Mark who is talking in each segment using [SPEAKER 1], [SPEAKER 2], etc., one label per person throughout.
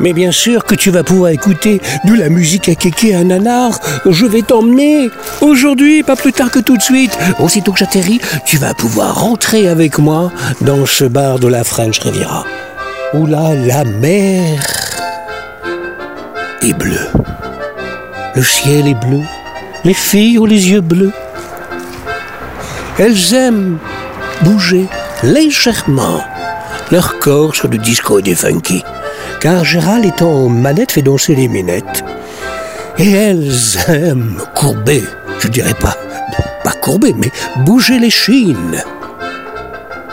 [SPEAKER 1] Mais bien sûr que tu vas pouvoir écouter de la musique à kéké à nanar. Je vais t'emmener. Aujourd'hui, pas plus tard que tout de suite. Aussitôt que j'atterris, tu vas pouvoir rentrer avec moi dans ce bar de la French Riviera. Où là, la mer est bleue. Le ciel est bleu. Les filles ont les yeux bleus. Elles aiment bouger légèrement leur corps sur le disco des funky car Gérald étant aux manettes fait danser les minettes. Et elles aiment courber, je dirais pas, pas courber, mais bouger les chines,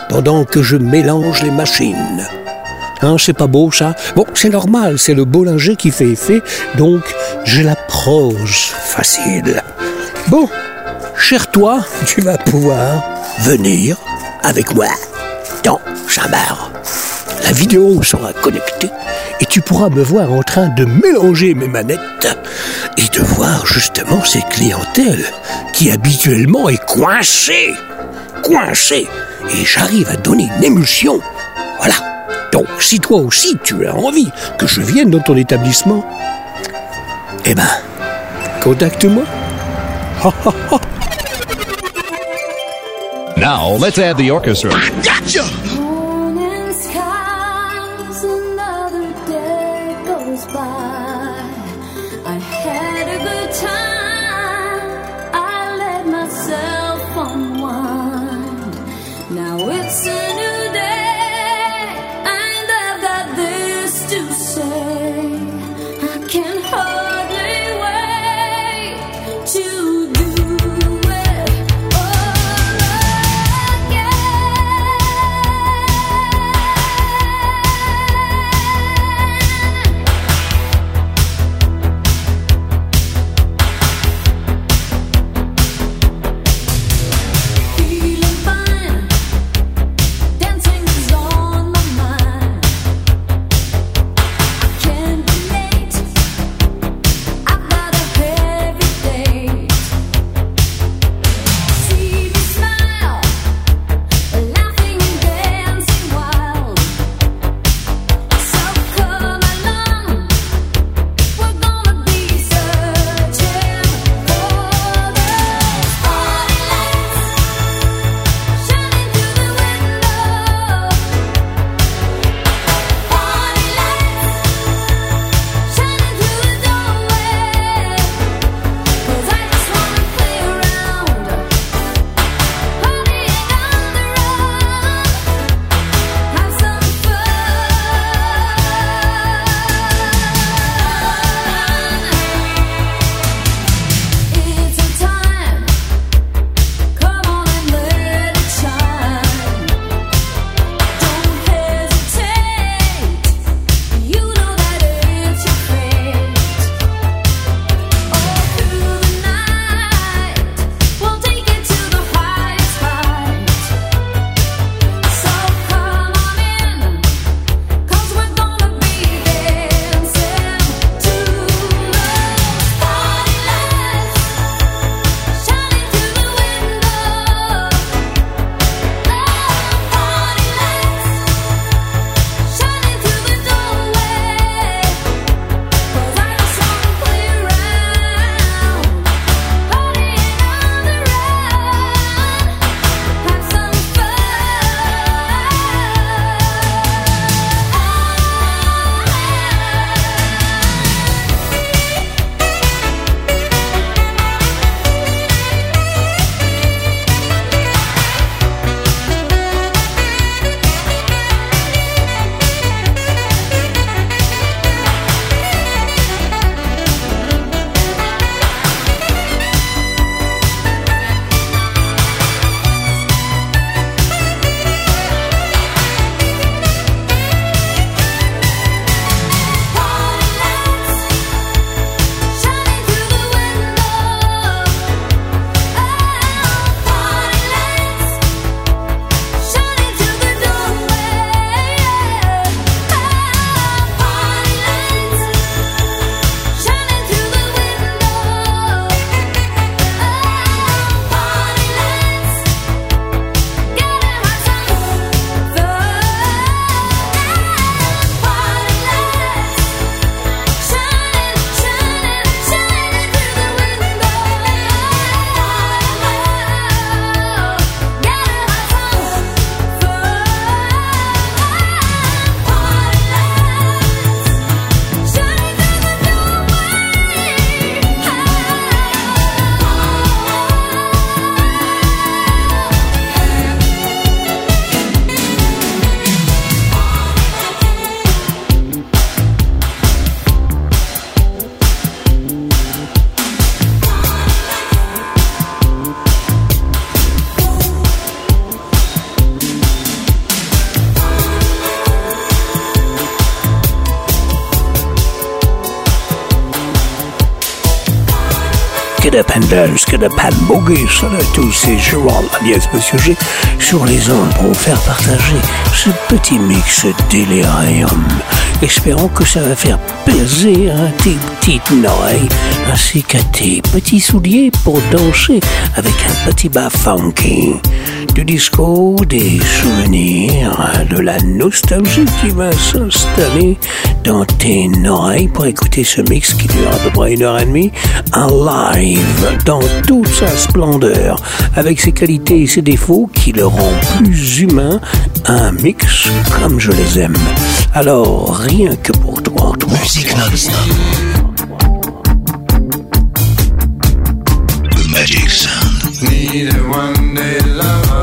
[SPEAKER 1] pendant que je mélange les machines. Hein, c'est pas beau ça? Bon, c'est normal, c'est le Bollinger qui fait effet, donc j'ai la prose facile. Bon, cher toi, tu vas pouvoir venir avec moi dans Chambar. La vidéo sera connectée et tu pourras me voir en train de mélanger mes manettes et de voir justement cette clientèle qui habituellement est coincée, coincée, et j'arrive à donner une émulsion. Voilà. Donc si toi aussi tu as envie que je vienne dans ton établissement, eh ben, contacte-moi.
[SPEAKER 2] Now let's add the orchestra.
[SPEAKER 3] Gotcha!
[SPEAKER 1] Skidda Pendle, Skidda Pan Boogie, salut à tous, c'est Gérald alias Monsieur G sur les ondes pour vous faire partager ce petit mix délirium. Espérons que ça va faire plaisir à tes petites oreilles ainsi qu'à tes petits souliers pour danser avec un petit bas funky. Du disco, des souvenirs, de la nostalgie qui va s'installer dans tes oreilles pour écouter ce mix qui dure à peu près une heure et demie en live dans toute sa splendeur avec ses qualités et ses défauts qui le rend plus humain un mix comme je les aime alors rien que pour toi toi
[SPEAKER 4] Musique non-stop. The Magic Sound.
[SPEAKER 5] Need a one day lover.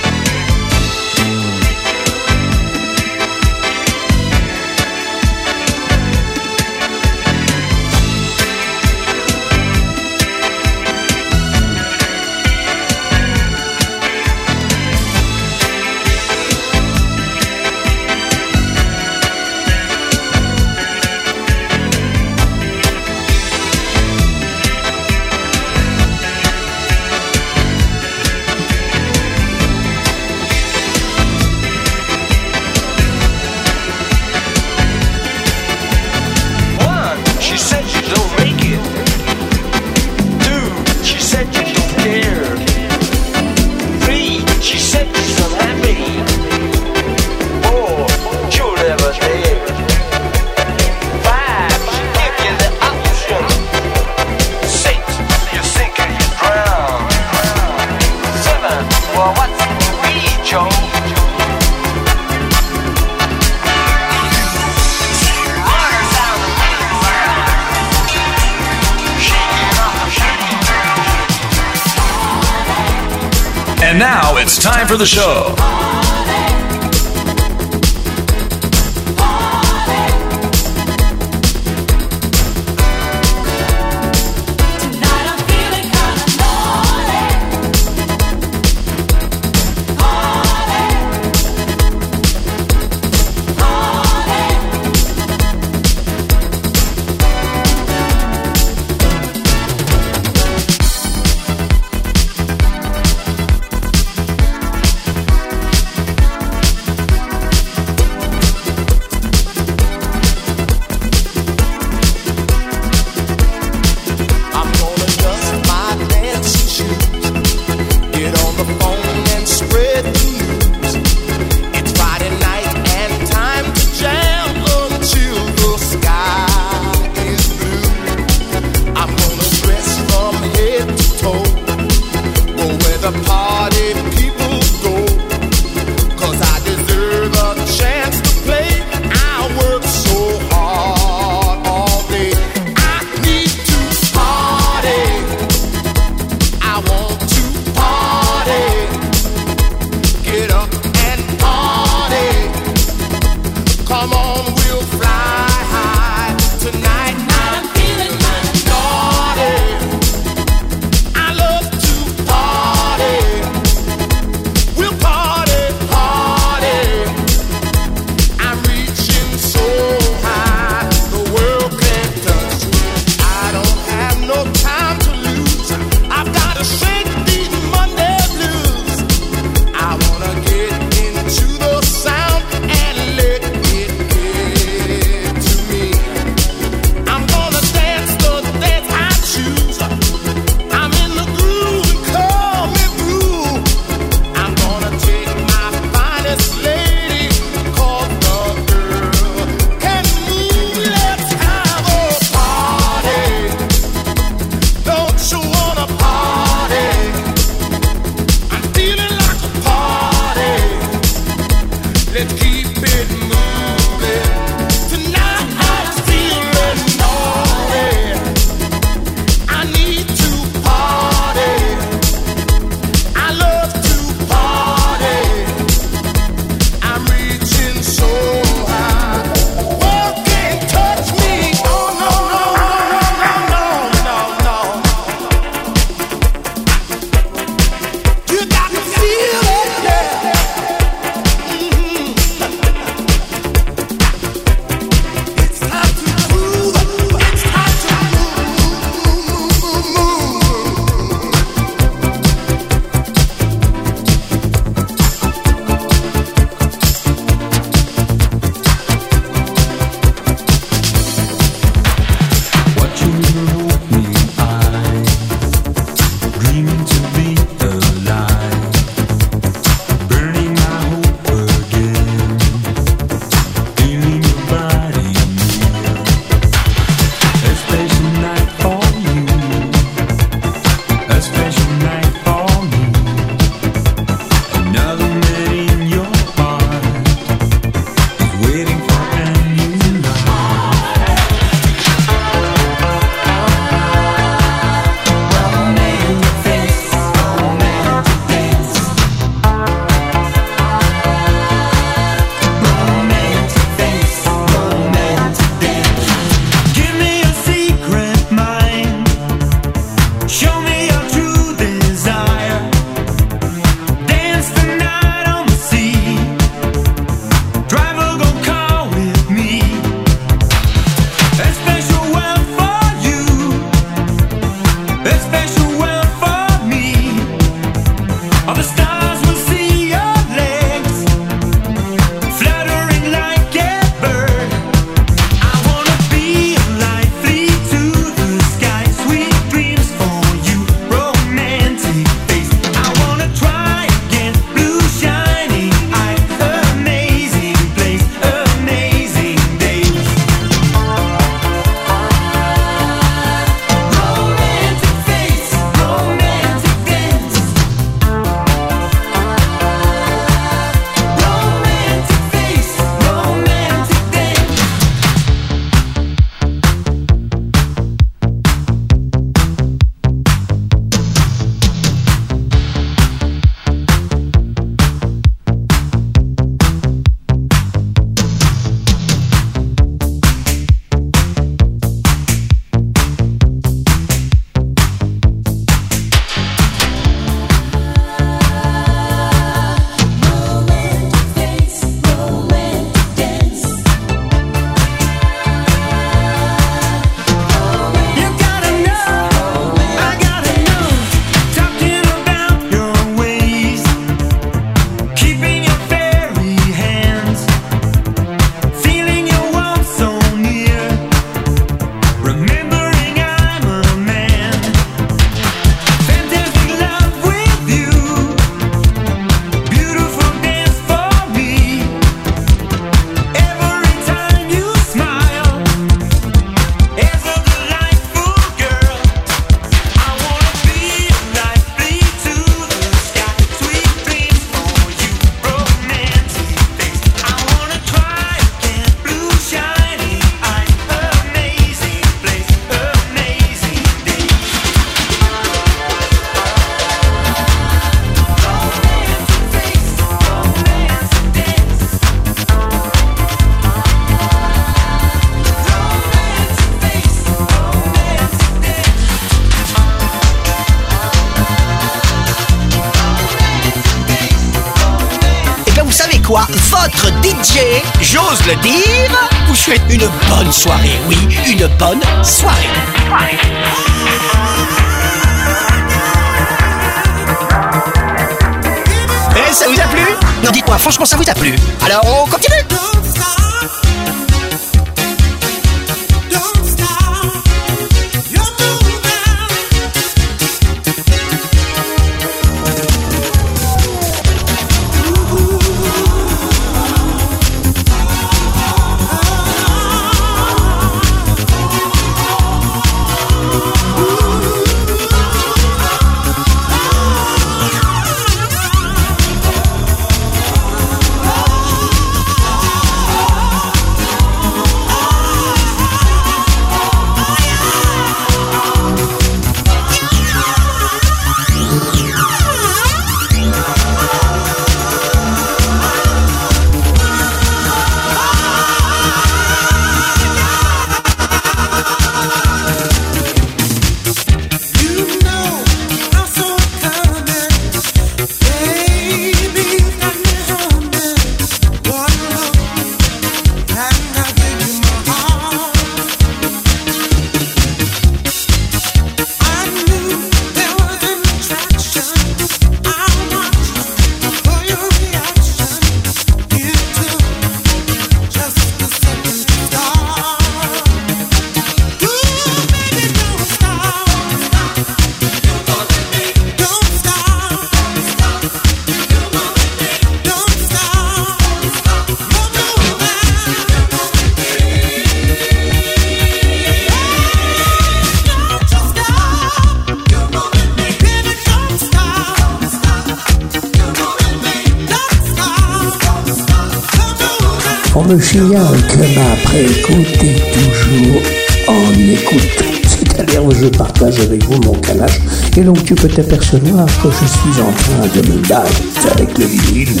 [SPEAKER 6] Que je suis en train de me battre avec le vinyle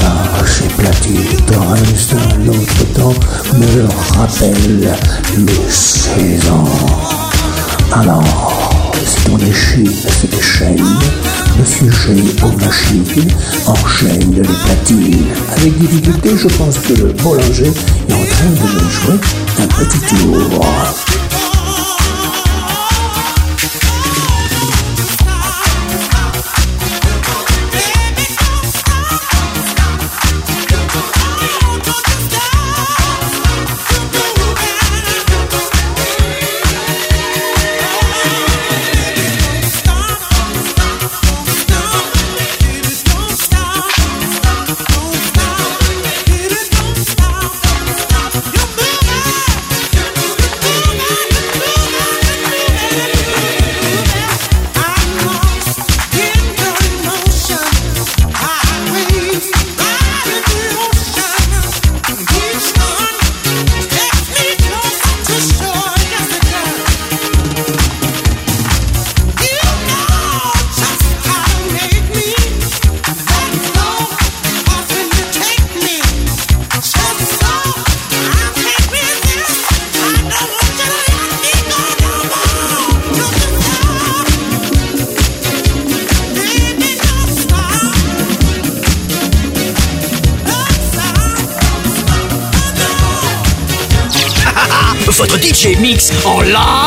[SPEAKER 6] car ces platines dans un autre temps me rappellent mes 16 ans. Alors, c'est on échine, c'est des chaînes. Monsieur G aux machines enchaîne les platines. Avec difficulté, je pense que le boulanger est en train de me jouer un petit tour.
[SPEAKER 7] Olá!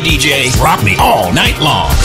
[SPEAKER 7] DJ.
[SPEAKER 2] Rock me all night long.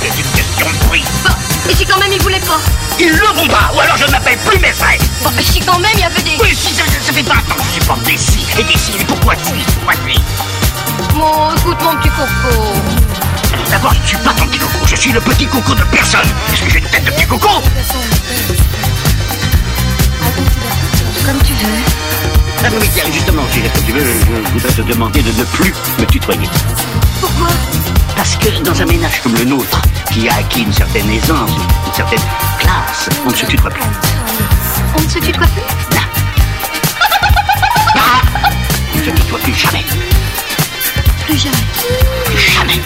[SPEAKER 8] C'est une question de prix.
[SPEAKER 9] Bon, et si quand même il voulait pas
[SPEAKER 8] Ils le pas, ou alors je n'appelle plus mes frais.
[SPEAKER 9] Bon, et si quand même il y avait des...
[SPEAKER 8] Oui, si ça, ça fait 20 ans que je supporte des si et des si, mais pourquoi si Pourquoi si
[SPEAKER 9] Bon, écoute mon petit coco.
[SPEAKER 8] D'abord, je ne suis pas ton petit coco, je suis le petit coco de personne. Est-ce que j'ai une tête de petit coco?
[SPEAKER 9] Comme tu veux.
[SPEAKER 8] Ah oui, tiens, justement, si tu veux, je voudrais te demander de ne plus me tutoyer.
[SPEAKER 9] Pourquoi
[SPEAKER 8] Parce que dans un ménage comme le nôtre, qui a acquis une certaine aisance, une certaine classe, on ne se tutoie plus.
[SPEAKER 9] On ne se tutoie plus
[SPEAKER 8] Non. Ah On ne se tutoie plus jamais.
[SPEAKER 9] Plus jamais.
[SPEAKER 8] Jamais.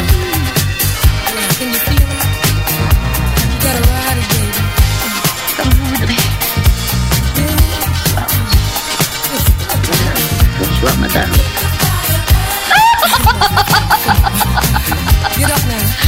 [SPEAKER 9] Comme vous voudrez.
[SPEAKER 8] Bonsoir, madame.
[SPEAKER 2] Get up now.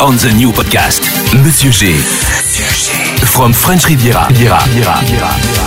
[SPEAKER 2] On the new podcast. Monsieur G. From French Riviera. Riviera. Riviera. Riviera.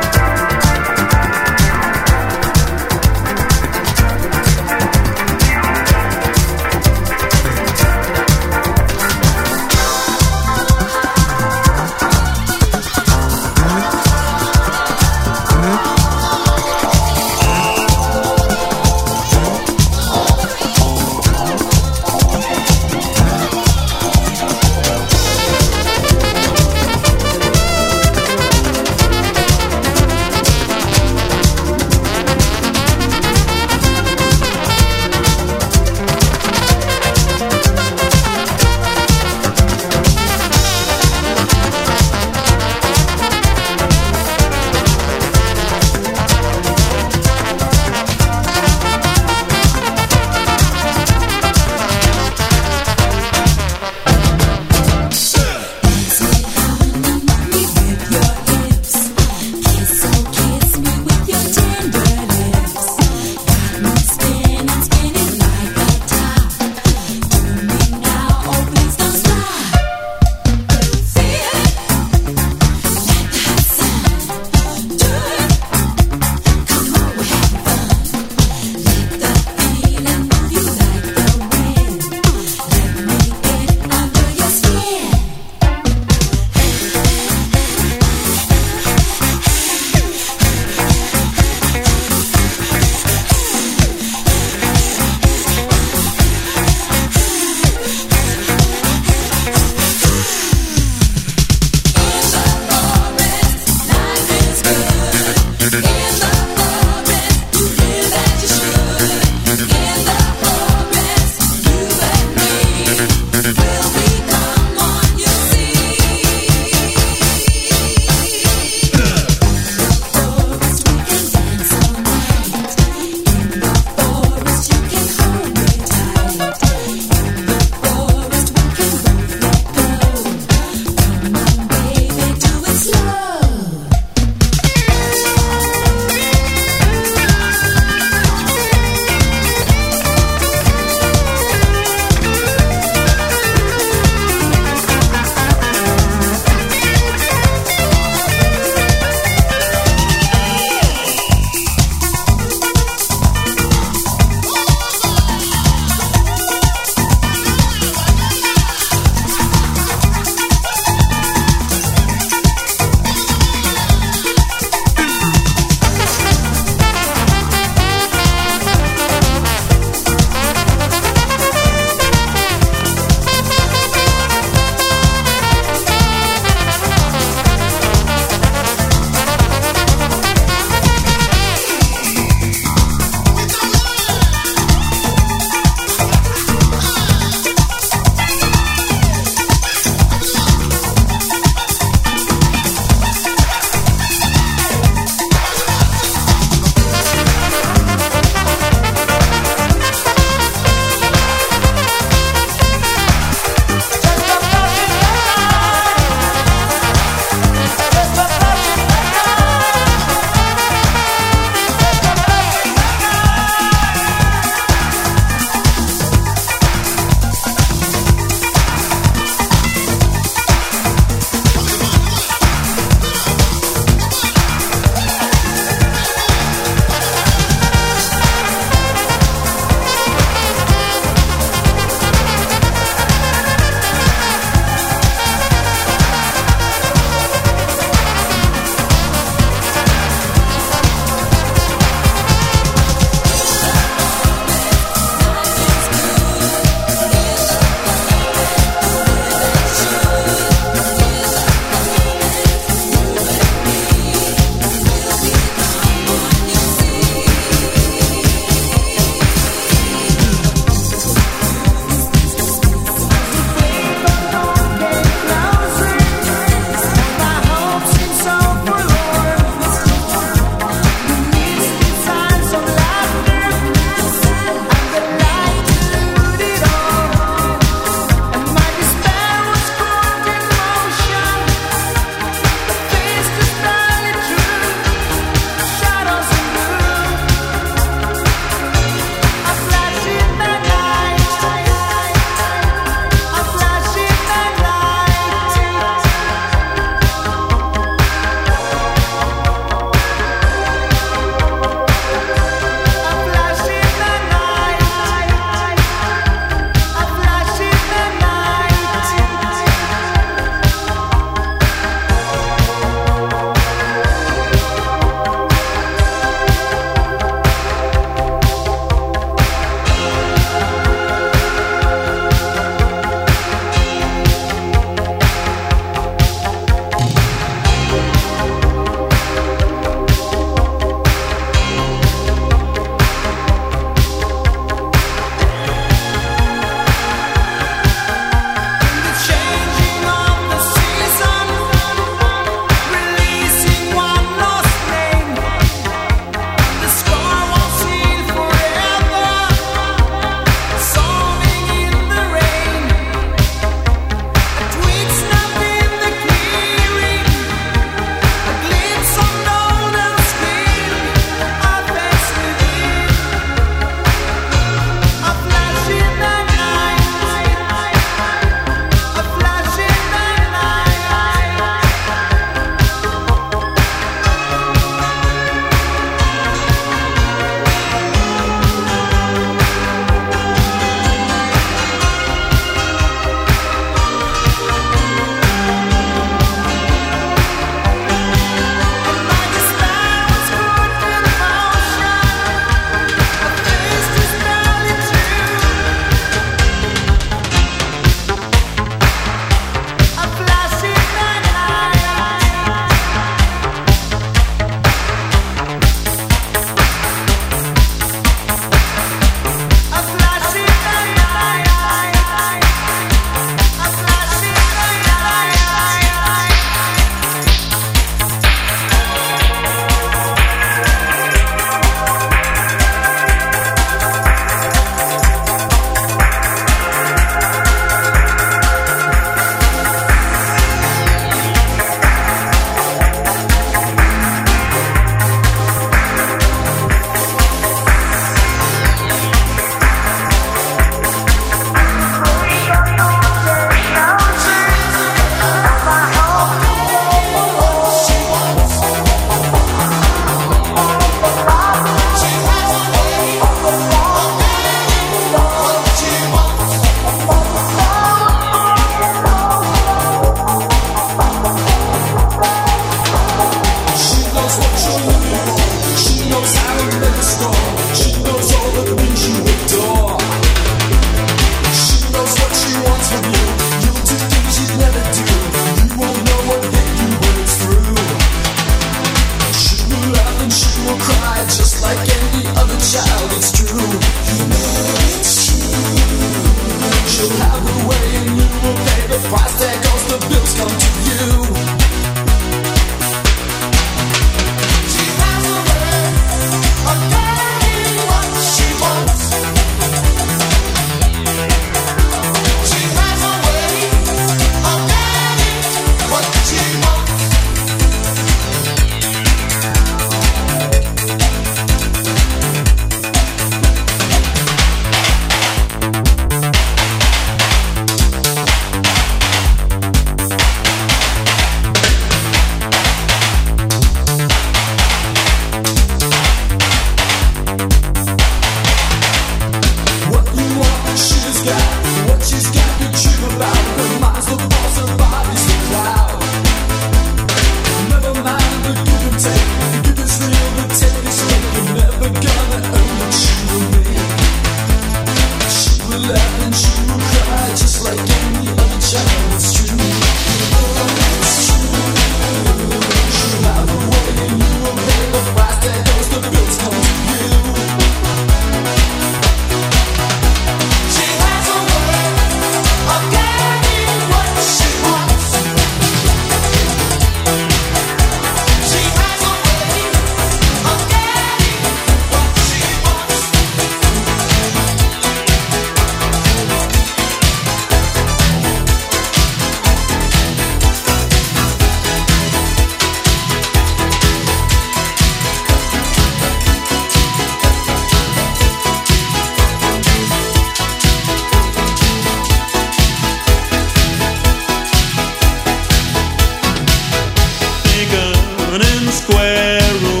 [SPEAKER 10] Madden Square Room.